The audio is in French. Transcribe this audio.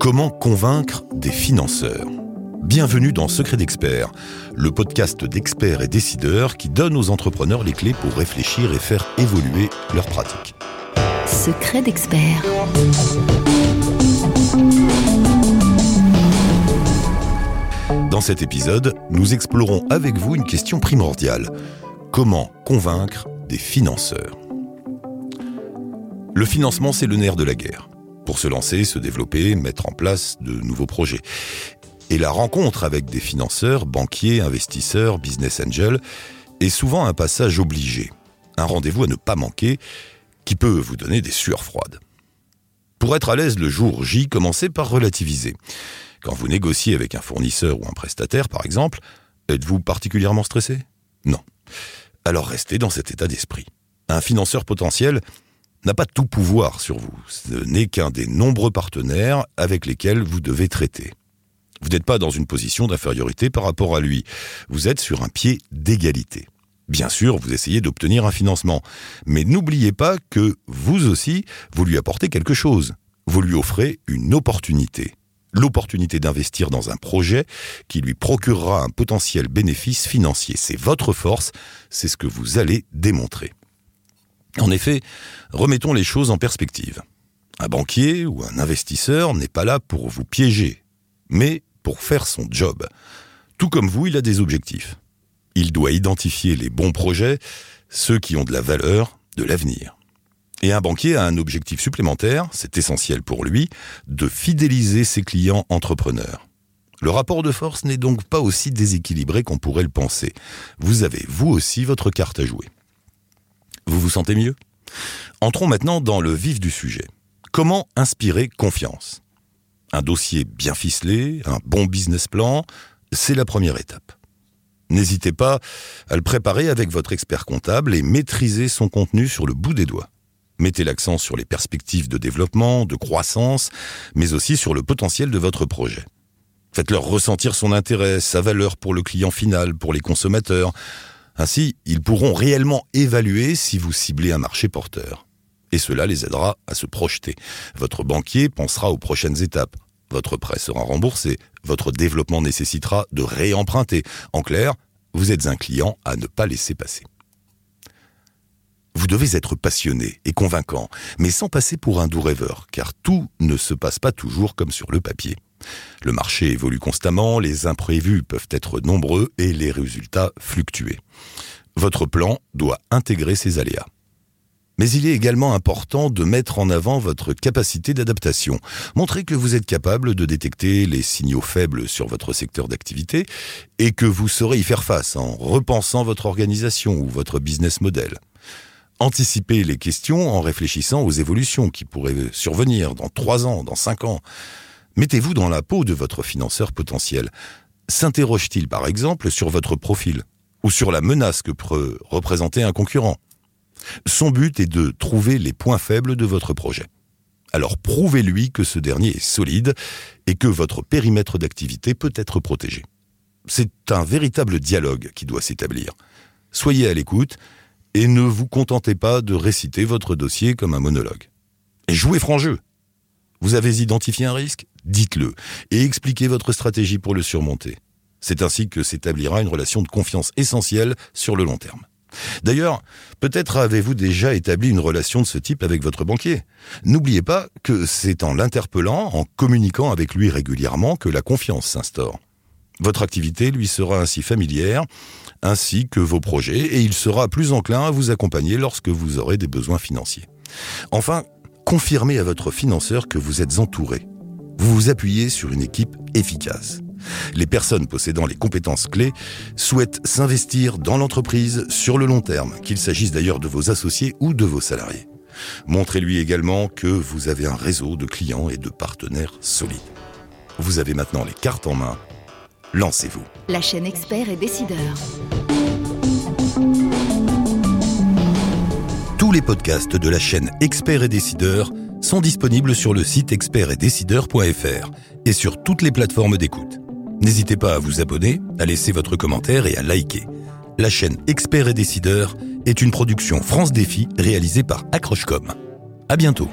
Comment convaincre des financeurs? Bienvenue dans Secret d'Expert, le podcast d'experts et décideurs qui donne aux entrepreneurs les clés pour réfléchir et faire évoluer leurs pratiques. Secret d'Expert. Dans cet épisode, nous explorons avec vous une question primordiale. Comment convaincre des financeurs Le financement, c'est le nerf de la guerre. Pour se lancer, se développer, mettre en place de nouveaux projets. Et la rencontre avec des financeurs, banquiers, investisseurs, business angels, est souvent un passage obligé. Un rendez-vous à ne pas manquer qui peut vous donner des sueurs froides. Pour être à l'aise le jour J, commencez par relativiser. Quand vous négociez avec un fournisseur ou un prestataire, par exemple, êtes-vous particulièrement stressé? Non. Alors restez dans cet état d'esprit. Un financeur potentiel n'a pas tout pouvoir sur vous. Ce n'est qu'un des nombreux partenaires avec lesquels vous devez traiter. Vous n'êtes pas dans une position d'infériorité par rapport à lui. Vous êtes sur un pied d'égalité. Bien sûr, vous essayez d'obtenir un financement. Mais n'oubliez pas que vous aussi, vous lui apportez quelque chose. Vous lui offrez une opportunité l'opportunité d'investir dans un projet qui lui procurera un potentiel bénéfice financier. C'est votre force, c'est ce que vous allez démontrer. En effet, remettons les choses en perspective. Un banquier ou un investisseur n'est pas là pour vous piéger, mais pour faire son job. Tout comme vous, il a des objectifs. Il doit identifier les bons projets, ceux qui ont de la valeur, de l'avenir. Et un banquier a un objectif supplémentaire, c'est essentiel pour lui, de fidéliser ses clients entrepreneurs. Le rapport de force n'est donc pas aussi déséquilibré qu'on pourrait le penser. Vous avez, vous aussi, votre carte à jouer. Vous vous sentez mieux? Entrons maintenant dans le vif du sujet. Comment inspirer confiance? Un dossier bien ficelé, un bon business plan, c'est la première étape. N'hésitez pas à le préparer avec votre expert comptable et maîtriser son contenu sur le bout des doigts. Mettez l'accent sur les perspectives de développement, de croissance, mais aussi sur le potentiel de votre projet. Faites-leur ressentir son intérêt, sa valeur pour le client final, pour les consommateurs. Ainsi, ils pourront réellement évaluer si vous ciblez un marché porteur. Et cela les aidera à se projeter. Votre banquier pensera aux prochaines étapes. Votre prêt sera remboursé. Votre développement nécessitera de réemprunter. En clair, vous êtes un client à ne pas laisser passer. Vous devez être passionné et convaincant, mais sans passer pour un doux rêveur, car tout ne se passe pas toujours comme sur le papier. Le marché évolue constamment, les imprévus peuvent être nombreux et les résultats fluctuer. Votre plan doit intégrer ces aléas. Mais il est également important de mettre en avant votre capacité d'adaptation. Montrez que vous êtes capable de détecter les signaux faibles sur votre secteur d'activité et que vous saurez y faire face en repensant votre organisation ou votre business model. Anticipez les questions en réfléchissant aux évolutions qui pourraient survenir dans trois ans, dans cinq ans. Mettez-vous dans la peau de votre financeur potentiel. S'interroge-t-il par exemple sur votre profil ou sur la menace que peut représenter un concurrent? Son but est de trouver les points faibles de votre projet. Alors prouvez-lui que ce dernier est solide et que votre périmètre d'activité peut être protégé. C'est un véritable dialogue qui doit s'établir. Soyez à l'écoute et ne vous contentez pas de réciter votre dossier comme un monologue. Jouez franc jeu. Vous avez identifié un risque Dites-le et expliquez votre stratégie pour le surmonter. C'est ainsi que s'établira une relation de confiance essentielle sur le long terme. D'ailleurs, peut-être avez-vous déjà établi une relation de ce type avec votre banquier. N'oubliez pas que c'est en l'interpellant, en communiquant avec lui régulièrement, que la confiance s'instaure. Votre activité lui sera ainsi familière ainsi que vos projets et il sera plus enclin à vous accompagner lorsque vous aurez des besoins financiers. Enfin, confirmez à votre financeur que vous êtes entouré. Vous vous appuyez sur une équipe efficace. Les personnes possédant les compétences clés souhaitent s'investir dans l'entreprise sur le long terme, qu'il s'agisse d'ailleurs de vos associés ou de vos salariés. Montrez-lui également que vous avez un réseau de clients et de partenaires solides. Vous avez maintenant les cartes en main lancez-vous. La chaîne Expert et Décideur. Tous les podcasts de la chaîne Expert et Décideur sont disponibles sur le site expertetdecideur.fr et sur toutes les plateformes d'écoute. N'hésitez pas à vous abonner, à laisser votre commentaire et à liker. La chaîne Expert et Décideur est une production France Défi réalisée par Accrochecom. À bientôt.